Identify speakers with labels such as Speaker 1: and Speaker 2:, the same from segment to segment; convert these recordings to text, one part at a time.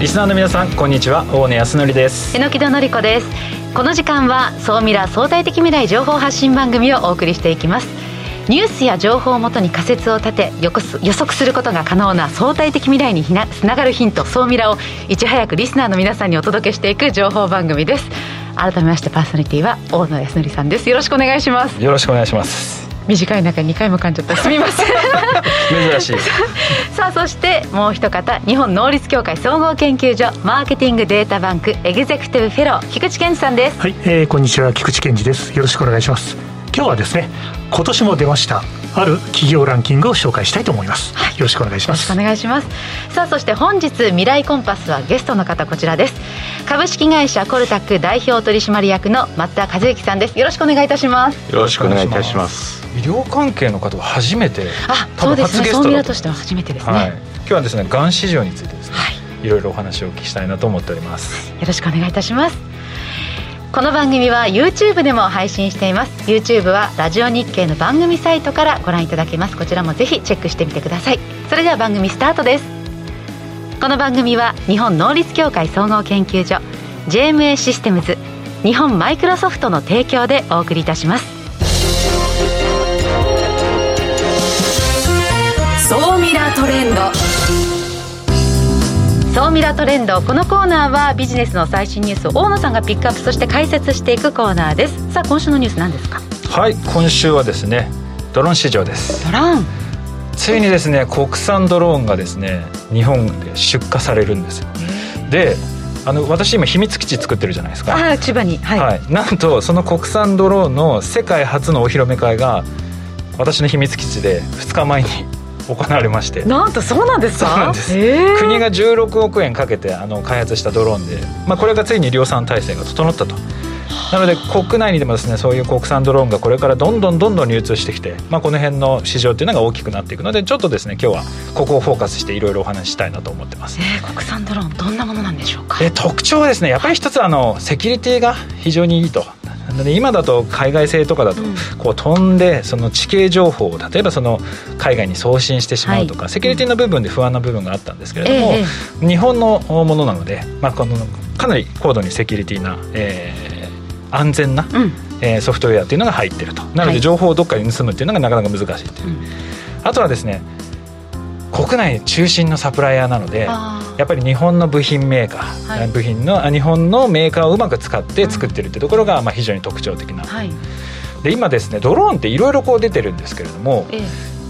Speaker 1: リスナーの皆さんこんにちは。大野康則です。
Speaker 2: 榎戸紀子です。この時間は総ミラ相対的未来情報発信番組をお送りしていきます。ニュースや情報をもとに仮説を立て予測することが可能な相対的未来につながるヒント総ミラをいち早くリスナーの皆さんにお届けしていく情報番組です。改めましてパーソナリティは大野康則さんです。よろしくお願いします。
Speaker 1: よろしくお願いします
Speaker 2: 短い中に2回も噛んじゃった。すみません。
Speaker 1: 珍しい。
Speaker 2: さあそしてもう一方日本能率協会総合研究所マーケティングデータバンクエグゼクティブフェロー菊池健二さんです。
Speaker 3: はい、えー、こんにちは。菊池健二です。よろしくお願いします。今日はですね今年も出ましたある企業ランキングを紹介したいと思います、はい、よろしくお願いします。
Speaker 2: よろしくお願いします。さあそして本日未来コンパスはゲストの方こちらです。株式会社コルタック代表取締役の松田和之さんです。よろしくお願いいたします。
Speaker 4: よろしくお願いいたします
Speaker 1: 医療関係の方は初めて
Speaker 2: あそうですね。総ミラと。しては初めてですね、はい、
Speaker 1: 今日はですねがん市場についてですね、はい、いろいろお話をお聞きしたいなと思っております。
Speaker 2: よろしくお願いいたします。この番組は YouTube でも配信しています。YouTube はラジオ日経の番組サイトからご覧いただけます。こちらもぜひチェックしてみてください。それでは番組スタートです。この番組は日本能率協会総合研究所 JMA システムズ日本マイクロソフトの提供でお送りいたします総ミラトレンド。総ミラトレンド。このコーナーはビジネスの最新ニュースを大野さんがピックアップそして解説していくコーナーです。さあ今週のニュース何ですか？
Speaker 1: はい今週はですねドローン市場です。
Speaker 2: ドローン。
Speaker 1: ついにですね国産ドローンがですね日本で出荷されるんですよ。であの私今秘密基地作ってるじゃないですか。
Speaker 2: あ千葉に、はい、はい、
Speaker 1: なんとその国産ドローンの世界初のお披露目会が私の秘密基地で2日前に行われまして。
Speaker 2: なんとそうなんですか？
Speaker 1: 国が16億円かけてあの開発したドローンで、まあ、これがついに量産体制が整ったと。なので国内にでもですねそういう国産ドローンがこれからどんどんどんどん流通してきて、まあ、この辺の市場っていうのが大きくなっていくのでちょっとですね今日はここをフォーカスしていろいろお話ししたいなと思ってます、
Speaker 2: えー、国産ドローンどんなものなんでしょうか、
Speaker 1: えー、特徴はですねやっぱり一つあのセキュリティが非常にいいとで今だと海外製とかだとこう飛んでその地形情報を例えばその海外に送信してしまうとか、はい、セキュリティの部分で不安な部分があったんですけれども、えー、日本のものなので、まあ、このかなり高度にセキュリティな、えー、安全な、うん、えー、ソフトウェアっていうのが入ってると。なので情報をどっかに盗むっていうのがなかなか難しいという、はい、あとはですね国内中心のサプライヤーなのでやっぱり日本の部品メーカー、はい、部品の日本のメーカーをうまく使って作ってるってところが、まあ、非常に特徴的な、はい、で今ですねドローンっていろいろこう出てるんですけれども、ええ、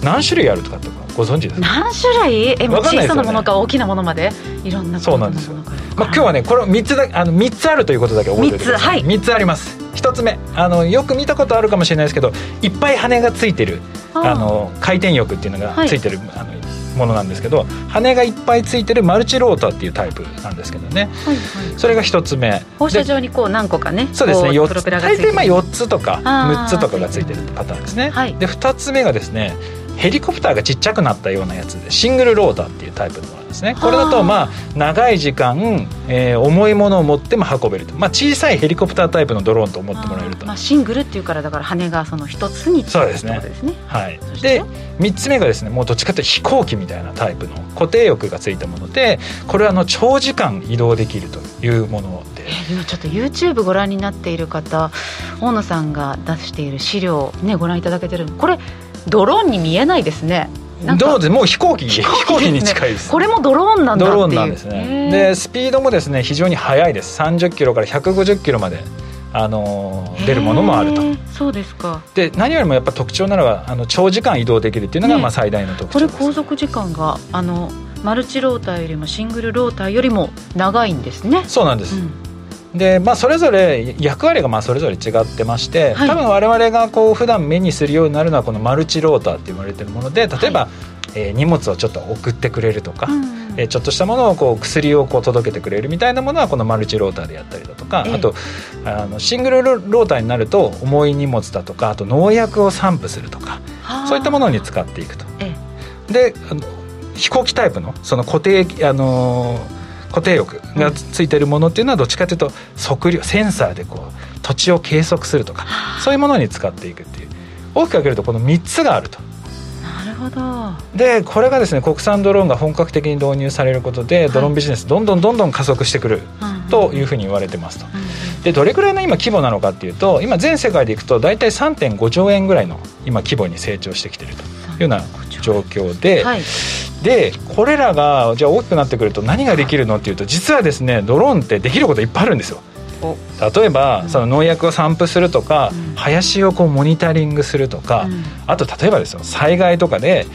Speaker 1: 何種類あるとかってご存知ですか？
Speaker 2: 何種類？え小さなものか大きなものまで？いろんな
Speaker 1: そうなんですよ、まあ、今日はねこれ3つだあの3つあるということだけ覚えておいてください。3, はい、3つあります。1つ目あのよく見たことあるかもしれないですけどいっぱい羽がついてるあの回転翼っていうのがついてる、はい、あのものなんですけど羽がいっぱいついてるマルチローターっていうタイプなんですけどね、はいはい、それが一つ目。
Speaker 2: 放射状にこう何個かね
Speaker 1: そうですね。4つ大体まあ4つとか6つとかがついてるパターンですね、はい、で2つ目がですねヘリコプターがちっちゃくなったようなやつでシングルローターっていうタイプのものですね。これだとまあ長い時間、えー、重いものを持っても運べると、まあ、小さいヘリコプタータイプのドローンと思ってもらえると。
Speaker 2: まあ、シングルっていうからだから羽がその一つに
Speaker 1: そうですね。ですね。はい。で3つ目がですねもうどっちかというと飛行機みたいなタイプの固定翼がついたものでこれはあの長時間移動できるというもので、
Speaker 2: えー、今ちょっと YouTube ご覧になっている方大野さんが出している資料ねご覧いただけてるこれドローンに見えないですね。
Speaker 1: どうでもう飛行機飛行機に近いです、
Speaker 2: これもドローンなんだ
Speaker 1: ドローンなんですね。でスピードもですね非常に速いです。30キロから150キロまであの出るものもあると。
Speaker 2: そうですか。
Speaker 1: で何よりもやっぱ特徴なのはあの長時間移動できるっていうのがまあ最大の特徴、
Speaker 2: ね、これ航続時間があのマルチローターよりもシングルローターよりも長いんですね。
Speaker 1: そうなんです、うんでまあ、それぞれ役割がまあそれぞれ違ってまして、はい、多分我々がこう普段目にするようになるのはこのマルチローターって言われてるもので例えば、はい、えー、荷物をちょっと送ってくれるとか、うん、えー、ちょっとしたものをこう薬をこう届けてくれるみたいなものはこのマルチローターでやったりだとか、えー、あとあのシングルローターになると重い荷物だとかあと農薬を散布するとかそういったものに使っていくと。えー、であの飛行機タイプのその固定あのー固定翼がついてるものっていうのはどっちかというと測量センサーでこう土地を計測するとかそういうものに使っていくっていう。大きく分けるとこの3つがあると。
Speaker 2: ど。
Speaker 1: でこれがですね国産ドローンが本格的に導入されることで、ドローンビジネスどんどんどんどん加速してくるというふうに言われてますと、でどれくらいの今規模なのかっていうと今全世界でいくと大体3.5兆円ぐらいの今規模に成長してきてるというような状況で、はい、でこれらがじゃあ大きくなってくると何ができるのっていうと実はですねドローンってできることいっぱいあるんですよ。例えば、その農薬を散布するとか、林をこうモニタリングするとか、あと例えばですよ災害とかで、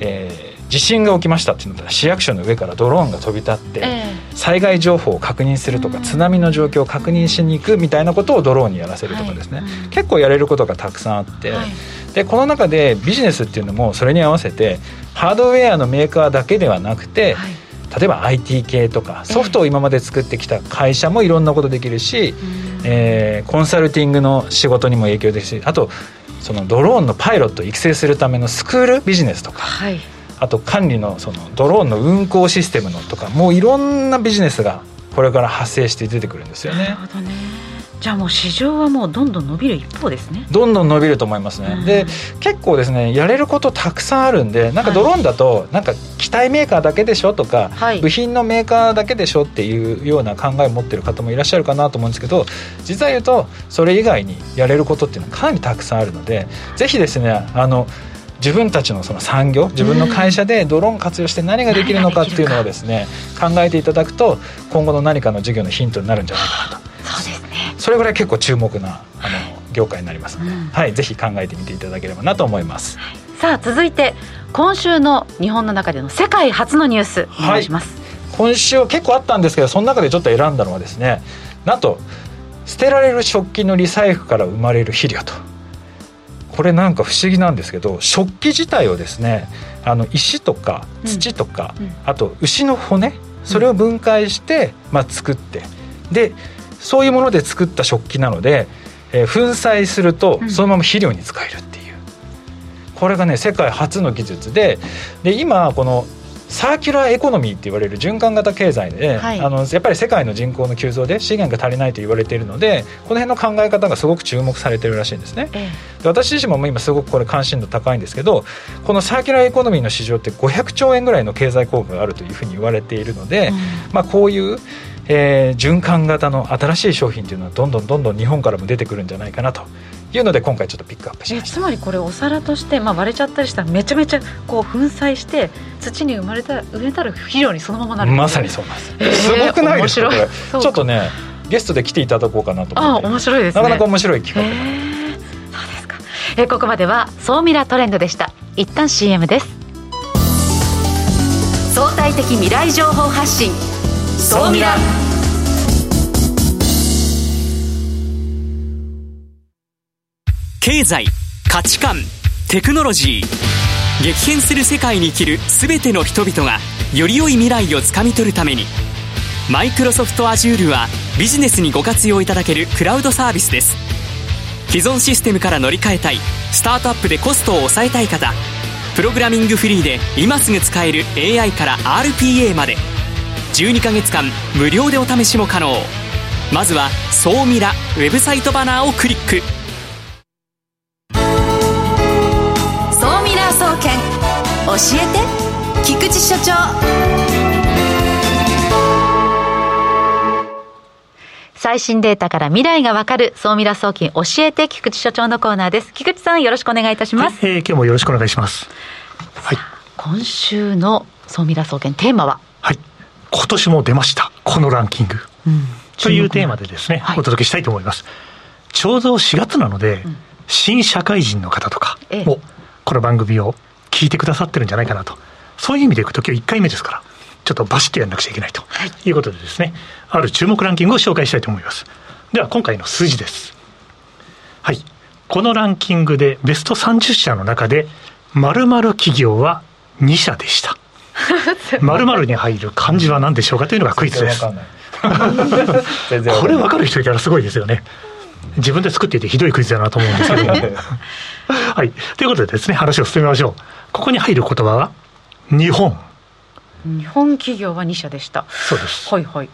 Speaker 1: えー、地震が起きましたっていうのは市役所の上からドローンが飛び立って、災害情報を確認するとか、津波の状況を確認しに行くみたいなことをドローンにやらせるとかですね、結構やれることがたくさんあって、でこの中でビジネスっていうのもそれに合わせてハードウェアのメーカーだけではなくて、例えば IT 系とかソフトを今まで作ってきた会社もいろんなことできるし、えー、コンサルティングの仕事にも影響できるしあとそのドローンのパイロットを育成するためのスクールビジネスとか、はい、あと管理のそのドローンの運行システムのとかもういろんなビジネスがこれから発生して出てくるんですよね。なるほどね
Speaker 2: じゃあもう市場はもうどんどん伸びる一方ですね。
Speaker 1: どんどん伸びると思いますね、うん、で結構ですねやれることたくさんあるんでなんかドローンだと、なんか機体メーカーだけでしょとか、はい、部品のメーカーだけでしょっていうような考えを持ってる方もいらっしゃるかなと思うんですけど実は言うとそれ以外にやれることっていうのはかなりたくさんあるのでぜひですねあの自分たちのその産業自分の会社でドローン活用して何ができるのかっていうのをですね考えていただくと今後の何かの授業のヒントになるんじゃないかなと。
Speaker 2: そうですね
Speaker 1: それぐらい結構注目なあの業界になりますので、うん、はい、ぜひ考えてみていただければなと思います、
Speaker 2: さあ続いて今週の日本の中での世界初のニュースお願いします、はい、
Speaker 1: 今週結構あったんですけどその中でちょっと選んだのはですねなんと捨てられる食器のリサイクルから生まれる肥料と。これなんか不思議なんですけど食器自体をですねあの石とか土とか、うん。うん、あと牛の骨それを分解して、まあ、作ってでそういうもので作った食器なので、えー、粉砕するとそのまま肥料に使えるっていう、これがね世界初の技術でで今このサーキュラーエコノミーって言われる循環型経済で、はい、あのやっぱり世界の人口の急増で資源が足りないと言われているのでこの辺の考え方がすごく注目されてるらしいんですね、ええ、で私自身も今すごくこれ関心度高いんですけどこのサーキュラーエコノミーの市場って500兆円ぐらいの経済効果があるというふうに言われているので、うん、まあ、こういうえー、循環型の新しい商品というのはどんどんどんどん日本からも出てくるんじゃないかなというので今回ちょっとピックアップしました。
Speaker 2: つまりこれお皿として、まあ、割れちゃったりしたらめちゃめちゃこう粉砕して土に生まれた植えたら肥料にそのままなる
Speaker 1: まさにそうなんです、えー、すごくないですかこれ。ちょっとねゲストで来ていただこうかなと思って。
Speaker 2: あ面白いです、
Speaker 1: ね、なかなか面白い企画、
Speaker 2: えー、そうですか、えー、ここまでは総ミラトレンドでした。一旦 CM です。相対的未来情報発信総ミラ
Speaker 4: 経済価値観テクノロジー。激変する世界に生きる全ての人々がより良い未来をつかみ取るために。マイクロソフト Azure はビジネスにご活用いただけるクラウドサービスです。既存システムから乗り換えたいスタートアップでコストを抑えたい方。プログラミングフリーで今すぐ使える AI から RPA まで。12ヶ月間無料でお試しも可能。まずは「総ミラ」ウェブサイトバナーをクリック。
Speaker 2: 教えて菊池所長。最新データから未来がわかる総ミラ総金教えて菊池所長のコーナーです。菊池さんよろしくお願いいたします、
Speaker 3: はい、えー、今日もよろしくお願いします。
Speaker 2: はい今週の総ミラ総研テーマは？
Speaker 3: はい今年も出ましたこのランキング、うん、というテーマでですね、はい、お届けしたいと思いますちょうど4月なので、うん、新社会人の方とかもこの番組を聞いてくださってるんじゃないかなと。そういう意味でいくと今日1回目ですから、ちょっとバシッとやんなくちゃいけないと、はい、いうことでですね、ある注目ランキングを紹介したいと思います。では今回の数字です。はい。このランキングでベスト30社の中で、〇〇企業は2社でした。〇〇に入る漢字は何でしょうかというのがクイズです。これ分かる人いたらすごいですよね。自分で作っていてひどいクイズだなと思うんですけど はい。ということでですね、話を進めましょう。ここに入る言葉は、日本。
Speaker 2: 日本企業は2社でした。
Speaker 3: そうです。
Speaker 2: はいはい。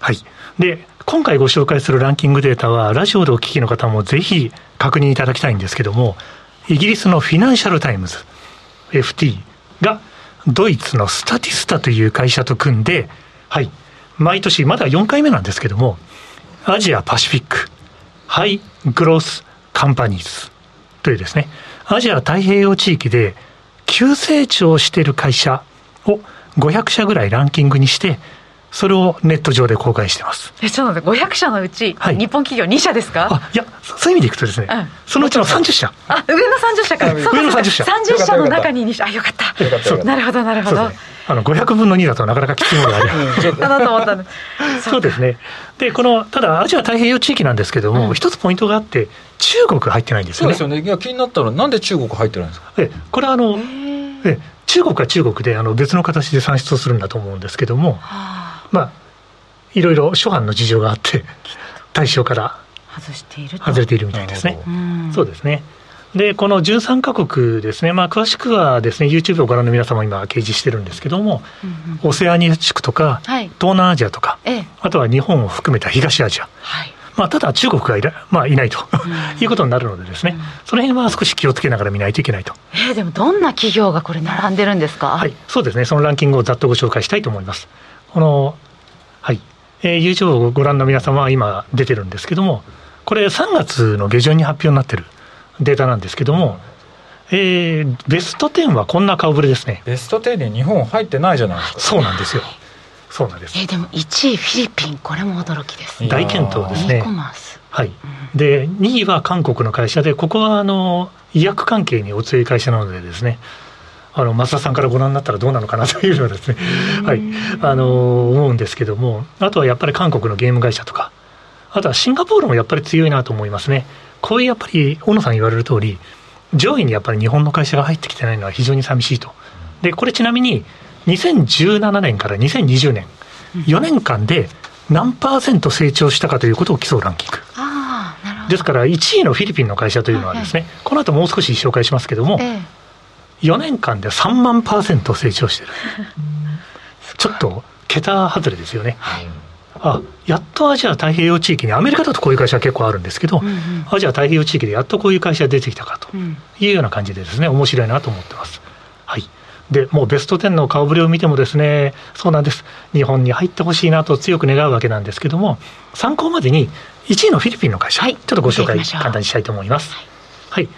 Speaker 3: はい。で、今回ご紹介するランキングデータは、ラジオでお聞きの方もぜひ確認いただきたいんですけども、イギリスのフィナンシャル・タイムズ。FT がドイツのスタティスタという会社と組んで、はい、毎年、まだ4回目なんですけども、 Asia-Pacific High-Growth Companies というですね、アジア太平洋地域で急成長している会社を500社ぐらいランキングにして、それをネット上で公開してます。
Speaker 2: え、ちょっと待って、500社のうち、はい、日本企業2社ですか？
Speaker 3: あ、いや、そういう意味でいくとですね、うん、そのうちの30社。
Speaker 2: あ、上の30社から。上
Speaker 3: の30社。
Speaker 2: 30社の中に2社。あ、よかった。なるほど、なるほど。
Speaker 3: あの500分の2だとなかなかきついものがあり
Speaker 2: ます。
Speaker 3: そうですね。で、この、ただアジア太平洋地域なんですけども、うん、一つポイントがあって、中国入ってないんですよね。
Speaker 1: そうですよね。いや、気になったら、なんで中国入ってないんですか？
Speaker 3: え、これはあの、え、中国は中国であの別の形で算出をするんだと思うんですけども、はあ、まあ、いろいろ諸般の事情があって、対象から
Speaker 2: 外している
Speaker 3: 外れているみたいですね。そうですね。で、この13か国ですね、まあ、詳しくはですね、YouTube をご覧の皆様今掲示してるんですけども、うんうん、オセアニア地区とか、はい、東南アジアとか、ええ、あとは日本を含めた東アジア。はい。まあ、ただ中国がいら、まあ、いないということになるのでですね、うん、その辺は少し気をつけながら見ないといけないと。
Speaker 2: えー、でもどんな企業がこれ並んでるんですか？
Speaker 3: はい、そうですね、そのランキングをざっとご紹介したいと思います。この、はい、えー、YouTube をご覧の皆様は今出てるんですけども、これ3月の下旬に発表になってるデータなんですけども、えー、ベスト10はこんな顔ぶれですね。
Speaker 1: ベスト10に日本入ってないじゃないですか。
Speaker 3: そうなんですよ。そうなんです。
Speaker 2: えー、でも1位フィリピン、これも驚きです。
Speaker 3: 大健闘ですね。はい。で、2位は韓国の会社で、ここはあの医薬関係にお強い会社なのでですね。あの増田さんからご覧になったらどうなのかなというのはですね、はい、あの思うんですけども、あとはやっぱり韓国のゲーム会社とか、あとはシンガポールもやっぱり強いなと思いますね。こういうやっぱり、小野さん言われる通り、上位にやっぱり日本の会社が入ってきてないのは非常に寂しいと。で、これちなみに、2017年から2020年、4年間で何パーセント成長したかということを競うランキング。ですから、1位のフィリピンの会社というのはですね、この後もう少し紹介しますけども、4年間で3万パーセント成長してる。ちょっと桁外れですよね。あやっとアジア太平洋地域に、アメリカだとこういう会社は結構あるんですけど、うんうん、アジア太平洋地域でやっとこういう会社が出てきたかというような感じでですね、面白いなと思ってます。はい。で、もうベスト10の顔ぶれを見てもですね、そうなんです。日本に入ってほしいなと強く願うわけなんですけども、参考までに1位のフィリピンの会社、はい、ちょっとご紹介簡単にしたいと思います。はい、はい。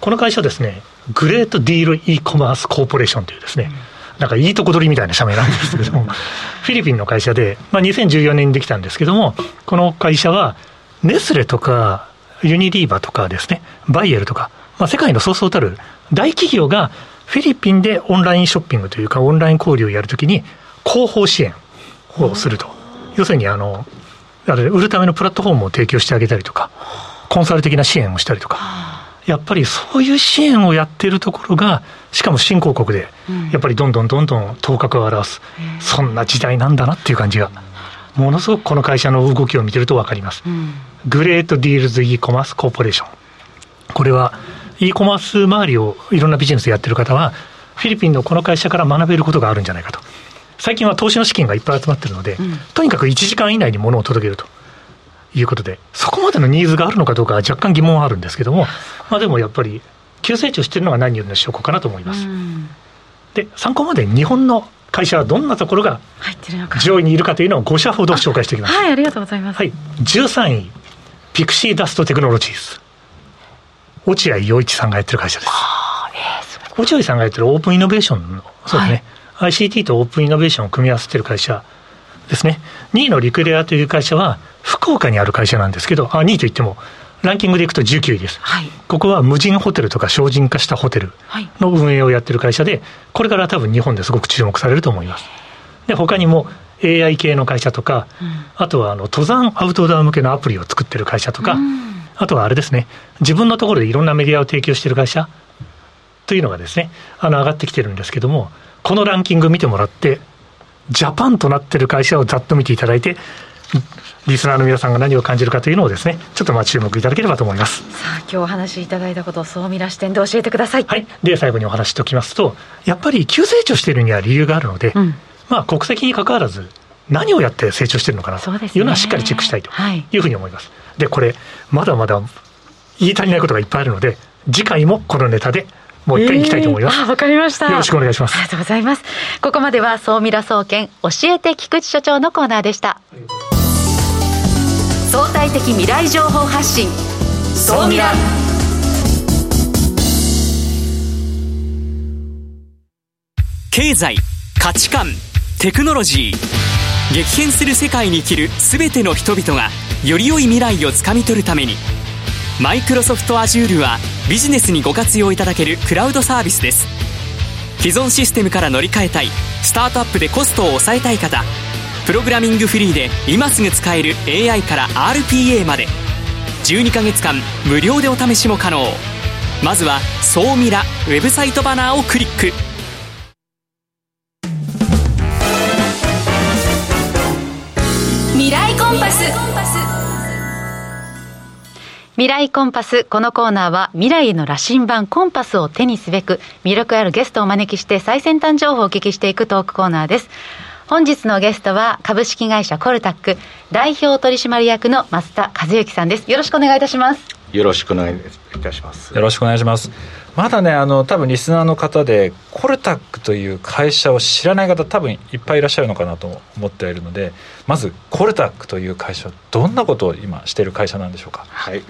Speaker 3: この会社ですね、グレートディール e コマースコーポレーションというですね、うんなんかいいとこ取りみたいな社名なんですけども、フィリピンの会社で、まあ、2014年にできたんですけども、この会社は、ネスレとか、ユニリーバとかですね、バイエルとか、まあ、世界のそうそうたる大企業がフィリピンでオンラインショッピングというか、オンライン交流をやるときに、広報支援をすると。要するに、あの、あれ売るためのプラットフォームを提供してあげたりとか、コンサル的な支援をしたりとか。やっぱりそういう支援をやってるところが、しかも新興国で、やっぱりどんどんどんどん頭角を現す、そんな時代なんだなっていう感じが、ものすごくこの会社の動きを見てると分かります。 Great Deals E-Commerce Corporation。これは e コマース周りをいろんなビジネスやってる方は、フィリピンのこの会社から学べることがあるんじゃないかと。最近は投資の資金がいっぱい集まってるので、うん、とにかく1時間以内に物を届けると。いうことで、そこまでのニーズがあるのかどうかは若干疑問はあるんですけども、まあ、でもやっぱり、急成長しているのが何よりの証拠かなと思います。で、参考まで日本の会社はどんなところが上位にいるかというのを5社ほど紹介しておきます。
Speaker 2: はい、ありがとうございます。
Speaker 3: はい、13位、ピクシーダストテクノロジーズ。落合陽一さんがやってる会社です。えー、落合さんがやってるオープンイノベーションの、そうですね、はい、ICT とオープンイノベーションを組み合わせてる会社ですね。2位のリクレアという会社は、福岡にある会社なんですけど、あ2位といっても、ランキングでいくと19位です、はい、ここは無人ホテルとか精進化したホテルの運営をやってる会社で、これから多分日本ですごく注目されると思います。で、他にも AI 系の会社とか、うん、あとはあの登山アウトドア向けのアプリを作ってる会社とか、うん、あとはあれですね、自分のところでいろんなメディアを提供してる会社というのがですね、あの上がってきてるんですけども、このランキング見てもらって、ジャパンとなってる会社をざっと見ていただいて、リスナーの皆さんが何を感じるかというのをですね、ちょっとまあ注目いただければと思います。
Speaker 2: さあ、今日お話しいただいたことを総ミラ視点で教えてください。
Speaker 3: はい。で、最後にお話しておきますと、やっぱり急成長しているには理由があるので、うん、まあ国籍に関わらず、何をやって成長しているのかなというのはしっかりチェックしたいというふうに思います。で、これ、まだまだ言い足りないことがいっぱいあるので、次回もこのネタでもう一回行きたいと思います。
Speaker 2: わ、えー、かりました。
Speaker 3: よろしくお願いします。
Speaker 2: ありがとうございます。ここまでは総ミラ総研教えて菊池所長のコーナーでした。相対的未来情報発信総ミラ
Speaker 4: 経済価値観テクノロジー激変する世界に生きる全ての人々がより良い未来をつかみ取るためにマイクロソフト Azure はビジネスにご活用いただけるクラウドサービスです。既存システムから乗り換えたいスタートアップでコストを抑えたい方プログラミングフリーで今すぐ使える AI から RPA まで。12ヶ月間無料でお試しも可能。まずは「総ミラ」ウェブサイトバナーをクリック。
Speaker 2: 未来コンパス。このコーナーは未来への羅針盤コンパスを手にすべく魅力あるゲストをお招きして最先端情報をお聞きしていくトークコーナーです。本日のゲストは株式会社コルタック代表取締役の増田和幸さんですよろしくお願いいたします
Speaker 5: よろしくお願いいたします
Speaker 1: よろしくお願いしますまだねあの多分リスナーの方でコルタックという会社を知らない方多分いっぱいいらっしゃるのかなと思っているのでまずコルタックという会社どんなことを今している会社なんでしょうか？
Speaker 5: はい。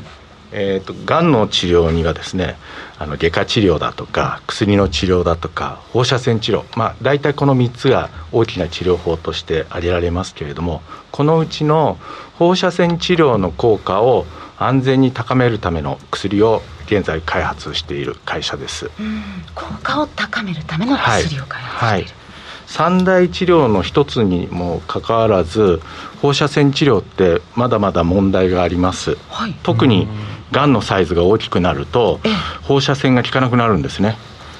Speaker 5: えーと、がんの治療にはですねあの外科治療だとか薬の治療だとか放射線治療まあ大体この3つが大きな治療法として挙げられますけれどもこのうちの放射線治療の効果を安全に高めるための薬を現在開発している会社です。
Speaker 2: 効果を高めるための薬を開発している、はい。はい
Speaker 5: 三大治療の一つにもかかわらず放射線治療ってまだまだ問題があります、はい、特にがん。のサイズが大きくなると放射線が効かなくなるんですね。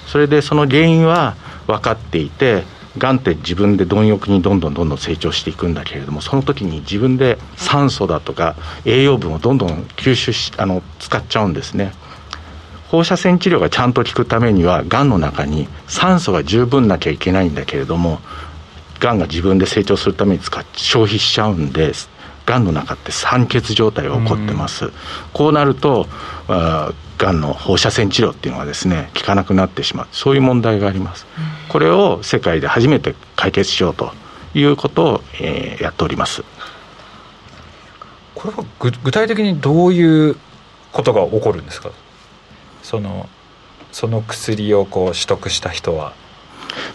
Speaker 5: それでその原因は分かっていてがんって自分で貪欲にどんどんどんどん成長していくんだけれどもその時に自分で酸素だとか栄養分をどんどん吸収しあの使っちゃうんですね放射線治療がちゃんと効くためにはがんの中に酸素が十分なきゃいけないんだけれどもがんが自分で成長するために使っ消費しちゃうんです。がんの中って酸欠状態が起こってます、こうなるとがんの放射線治療っていうのはですね効かなくなってしまう。そういう問題があります、これを世界で初めて解決しようということを、えー、やっております。
Speaker 1: これは具体的にどういうことが起こるんですか？そのその薬をこう取得した人は？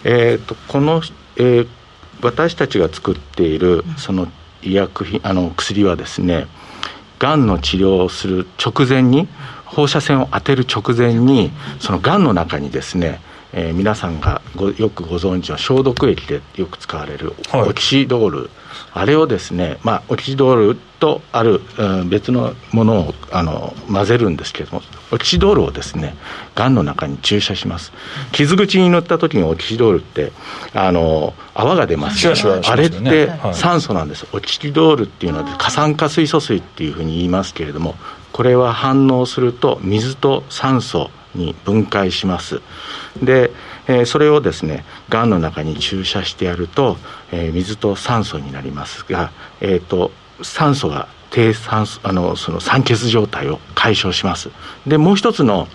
Speaker 5: えーと、この、えー、私たちが作っているその医薬品あの薬はですねがんの治療をする直前に放射線を当てる直前にそのがんの中にですねえー、皆さんがごよくご存知の消毒液でよく使われるオキシドール、はい、あれをですね、まあ、オキシドールとある、うん、別のものをあの混ぜるんですけれどもオキシドールをですねがんの中に注射します。傷口に塗った時にオキシドールってあの泡が出ますよね、あれって酸素なんです、オキシドールっていうのは過酸化水素水っていうふうに言いますけれどもこれは反応すると水と酸素に分解しますで、えー、それをですねがんの中に注射してやると、えー、水と酸素になりますが、えーと、酸素が低酸素あのその酸欠状態を解消します。でもう一つの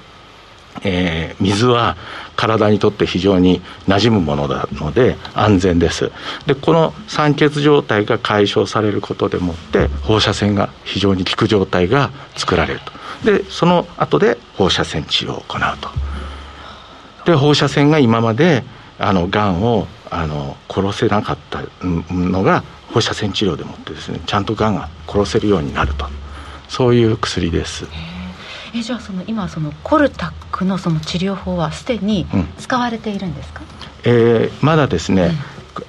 Speaker 5: えー、水は体にとって非常に馴染むものなので安全です。でこの酸欠状態が解消されることでもって放射線が非常に効く状態が作られると。でその後で放射線治療を行うと。で放射線が今まであのがんをあの殺せなかったのが放射線治療でもってですねちゃんとがんが殺せるようになると。そういう薬です。
Speaker 2: えじゃあその今そのコルタックのその治療法はすでに使われているんですか、
Speaker 5: うん、えー、まだですね、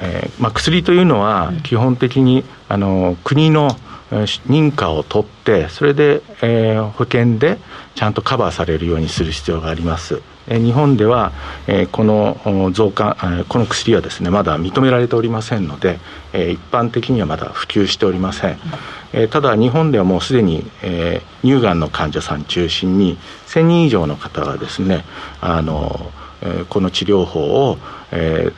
Speaker 5: うん、えー、まあ、薬というのは基本的に、あの国の認可を取ってそれで、えー、保険でちゃんとカバーされるようにする必要があります。日本では、この増加この薬はですねまだ認められておりませんので、一般的にはまだ普及しておりません。えただ日本ではもうすでに、乳がんの患者さん中心に1000人以上の方がですねあのこの治療法を、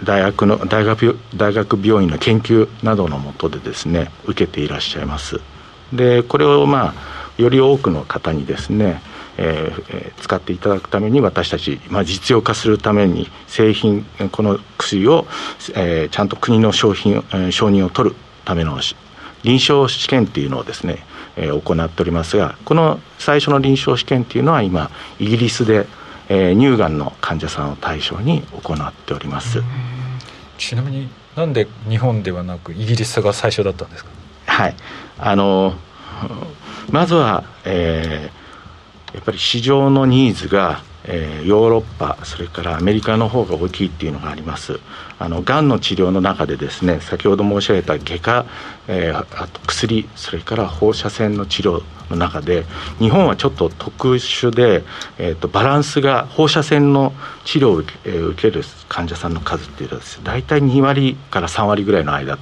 Speaker 5: 大学の大学大学病院の研究などのもとでですね受けていらっしゃいますでこれをまあより多くの方にですね、えー、使っていただくために私たち、まあ、実用化するために製品この薬を、えー、ちゃんと国の商品、えー、承認を取るための臨床試験っていうのをですね、えー、行っておりますがこの最初の臨床試験っていうのは今イギリスで、えー、乳がんの患者さんを対象に行っております。
Speaker 1: ちなみになんで日本ではなくイギリスが最初だったんですか？
Speaker 5: はい。あのまずは、えー、やっぱり市場のニーズがえー、ヨーロッパそれからアメリカの方が大きいっていうのがあります。あのがんの治療の中でですね先ほど申し上げた外科、えー、あと薬それから放射線の治療の中で日本はちょっと特殊で、えーと、バランスが放射線の治療を受け,、えー、受ける患者さんの数っていうのは大体2割から3割ぐらいの間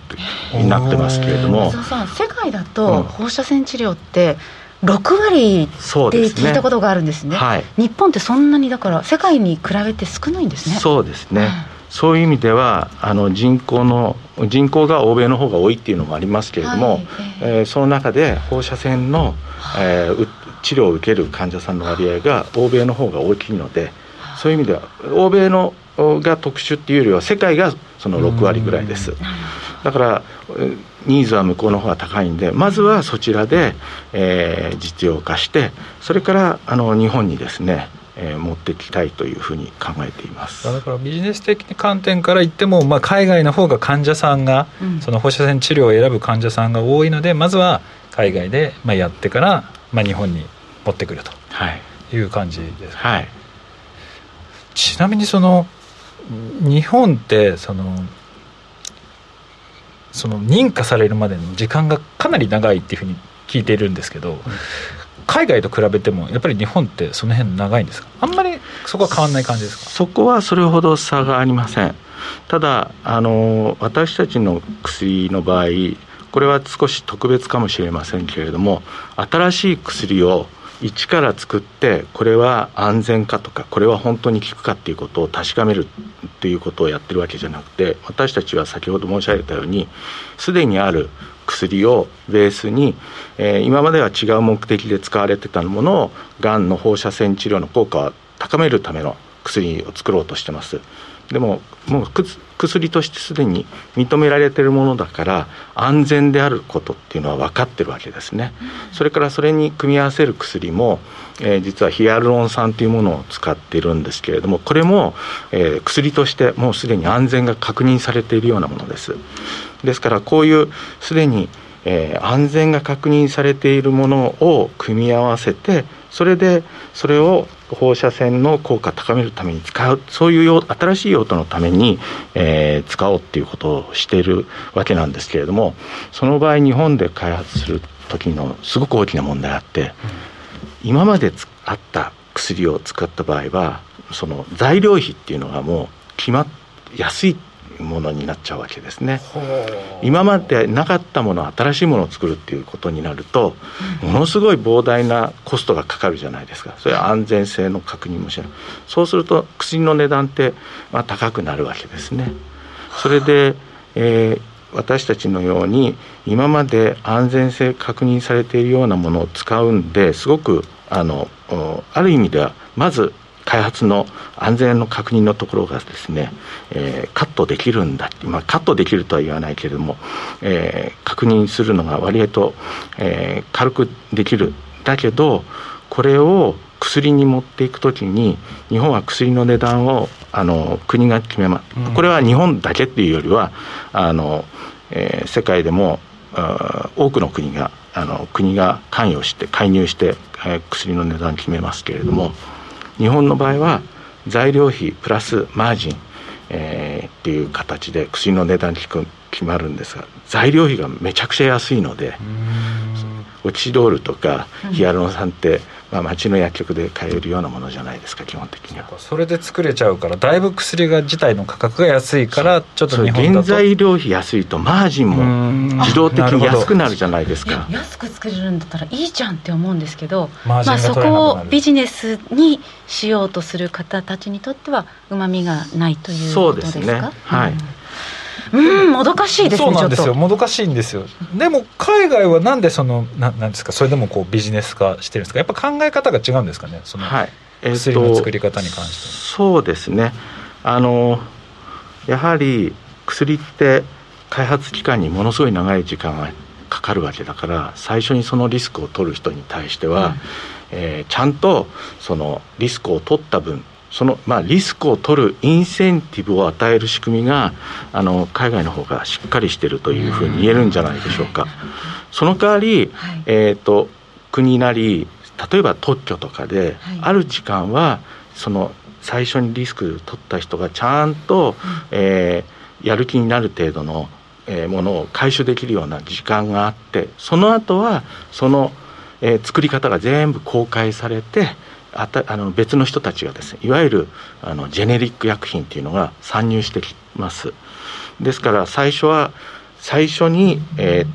Speaker 5: になってますけれども。
Speaker 2: 世界だと放射線治療って、うん6割って聞いたことがあるんですね、ねはい、日本ってそんなにだから世界に比べて少ないんですね。
Speaker 5: そうですね、そういう意味ではあの人口の人口が欧米の方が多いっていうのもありますけれども、はい、えー、その中で放射線の、えー、治療を受ける患者さんの割合が欧米の方が大きいのでそういう意味では欧米のが特殊っていうよりは世界がその6割ぐらいです。だからニーズは向こうの方が高いんでまずはそちらで、えー、実用化してそれからあの日本にですねえー、持っていきたいというふうに考えています。
Speaker 1: だからビジネス的観点から言っても、まあ、海外の方が患者さんが、うん、その放射線治療を選ぶ患者さんが多いのでまずは海外で、まあ、やってから、まあ、日本に持ってくるとい。う感じです、
Speaker 5: はい、
Speaker 1: ちなみにその日本ってそのその認可されるまでの時間がかなり長いっていうふうに聞いているんですけど、海外と比べてもやっぱり日本ってその辺長いんですか？あんまりそこは変わらない感じですか？
Speaker 5: そこはそれほど差がありません。ただあの私たちの薬の場合これは少し特別かもしれませんけれども新しい薬を一から作ってこれは安全かとかこれは本当に効くかっていうことを確かめるっていうことをやってるわけじゃなくて私たちは先ほど申し上げたようにすでにある薬をベースに、えー、今までは違う目的で使われてたものをがんの放射線治療の効果を高めるための薬を作ろうとしてます。でももう薬としてすでに認められてるものだから安全であることっていうのは分かってるわけですね、それからそれに組み合わせる薬も、えー、実はヒアルロン酸というものを使っているんですけれどもこれも、えー、薬としてもうすでに安全が確認されているようなものですですからこういうすでにえー、安全が確認されているものを組み合わせてそれでそれを放射線の効果を高めるために使うそういう用新しい用途のために、えー、使おうっていうことをしているわけなんですけれどもその場合日本で開発する時のすごく大きな問題があって、今まであった薬を使った場合はその材料費っていうのがもう決まっ安いものになっちゃうわけですね。今までなかったもの新しいものを作るっていうことになるとものすごい膨大なコストがかかるじゃないですか。それは安全性の確認もしないそうすると薬の値段ってまあ高くなるわけですね。それで、えー、私たちのように今まで安全性確認されているようなものを使うんですごくあのある意味ではまず開発の安全の確認のところがですね、えー、カットできるんだ、まあ、カットできるとは言わないけれども、えー、確認するのが割合と、えー、軽くできるだけどこれを薬に持っていくときに日本は薬の値段をあの国が決めます、これは日本だけっていうよりはあの、えー、世界でも多くの国があの国が関与して介入して、えー、薬の値段を決めますけれども。日本の場合は材料費プラスマージン、えー、っていう形で薬の値段決まるんですが材料費がめちゃくちゃ安いのでオキシドールとかヒアルロン酸って、まあ、町の薬局で買えるようなものじゃないですか基本的には。
Speaker 1: それで作れちゃうからだいぶ薬が自体の価格が安いからちょっと日本
Speaker 5: だと。原材料費安いとマージンも自動的に安くなるじゃないですか。
Speaker 2: 安く作れるんだったらいいじゃんって思うんですけどまあ、そこをビジネスにしようとする方たちにとってはうまみがないということですか？そうですね。はい、うんうんもどかしいですね
Speaker 1: そうなんですよ。もどかしいんですよ。でも海外はなんでそのななんですか？それでもこうビジネス化してるんですか？やっぱ考え方が違うんですかね？その薬の作り方に関して、
Speaker 5: そうですね。あのやはり薬って開発期間にものすごい長い時間がかかるわけだから最初にそのリスクを取る人に対しては、うん、えー、ちゃんとそのリスクを取った分その、まあ、リスクを取るインセンティブを与える仕組みがあの海外の方がしっかりしてるというふうに言えるんじゃないでしょうか。その代わり、はい、えーと、国なり例えば特許とかで、はい、ある時間はその最初にリスクを取った人がちゃんと、うん、えー、やる気になる程度の、えー、ものを回収できるような時間があってその後はその、えー、作り方が全部公開されてあたあの別の人たちがですねいわゆるあのジェネリック薬品っていうのが参入してきます。ですから最初は最初に、えー、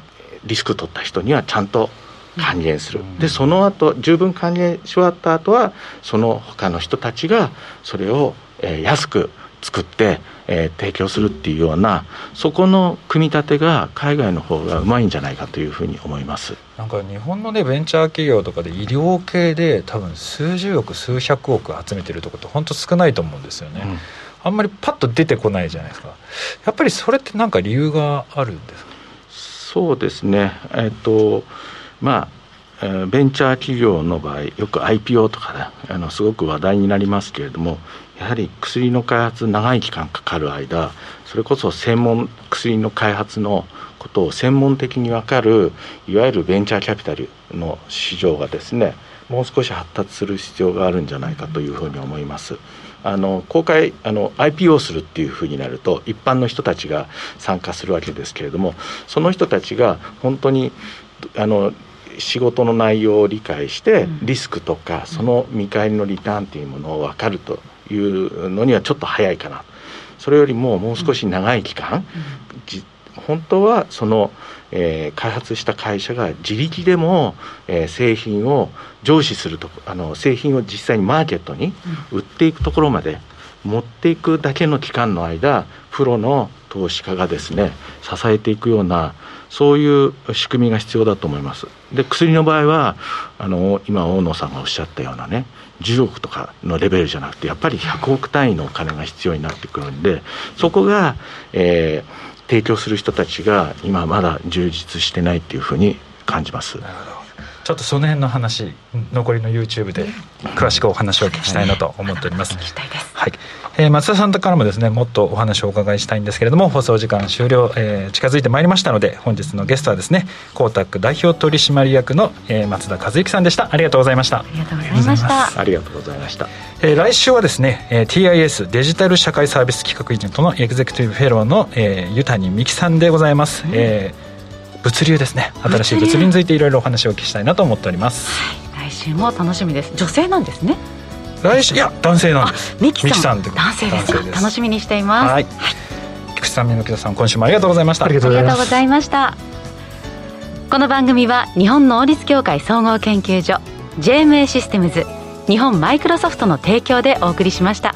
Speaker 5: リスク取った人にはちゃんと還元する。でその後十分還元し終わった後はその他の人たちがそれを、えー、安く作って、えー、提供するっていうようなそこの組み立てが海外の方がうまいんじゃないかというふうに思います。
Speaker 1: なんか日本のねベンチャー企業とかで医療系で多分数十億数百億集めてるとこって本当少ないと思うんですよね、うん、あんまりパッと出てこないじゃないですか。やっぱりそれって何か理由があるんですか？
Speaker 5: そうですね。えっ、とまあベンチャー企業の場合よく IPO とか、ね、あのすごく話題になりますけれどもやはり薬の開発長い期間かかる間それこそ専門薬の開発のことを専門的に分かるいわゆるベンチャーキャピタルの市場がですねもう少し発達する必要があるんじゃないかというふうに思います。あの公開あの IPO するっていうふうになると一般の人たちが参加するわけですけれどもその人たちが本当にあの仕事の内容を理解してリスクとかその見返りのリターンというものを分かるというのにはちょっと早いかな。それよりももう少し長い期間、本当はその、えー、開発した会社が自力でも、えー、製品を上司するとあの製品を実際にマーケットに売っていくところまで持っていくだけの期間の間プロの投資家がですね支えていくようなそういう仕組みが必要だと思います。で薬の場合はあの今大野さんがおっしゃったようなね10億とかのレベルじゃなくてやっぱり100億単位のお金が必要になってくるんでそこが、えー、提供する人たちが今まだ充実してないっていうふうに感じます。
Speaker 1: なるほどちょっとその辺の話残りの YouTube で詳しくお話を聞きたいなと思っております。はい、えー、松田さんからもですねもっとお話をお伺いしたいんですけれども放送時間終了、えー、近づいてまいりましたので本日のゲストはですねコータック代表取締役の、えー、松田和之さんでした。ありがとうございました。あ
Speaker 2: りがとうございました。
Speaker 5: ありがとうございました、
Speaker 1: えー、来週はですね、えー、TIS デジタル社会サービス企画エージェントのエグゼクティブフェローの、えー、湯谷美希さんでございます、うん、えー物流ですね。新しい物流。についていろいろお話をお聞きしたいなと思っております、
Speaker 2: はい、来週も楽しみです。女性なんですね。
Speaker 1: 来週いや男性なんで。す
Speaker 2: ミキさん。男性です。楽しみにしています。はい、
Speaker 1: 菊池さん美木さん今週もありがとうございました。
Speaker 2: ありがとうございました。この番組は日本能率協会総合研究所 JMA システムズ日本マイクロソフトの提供でお送りしました。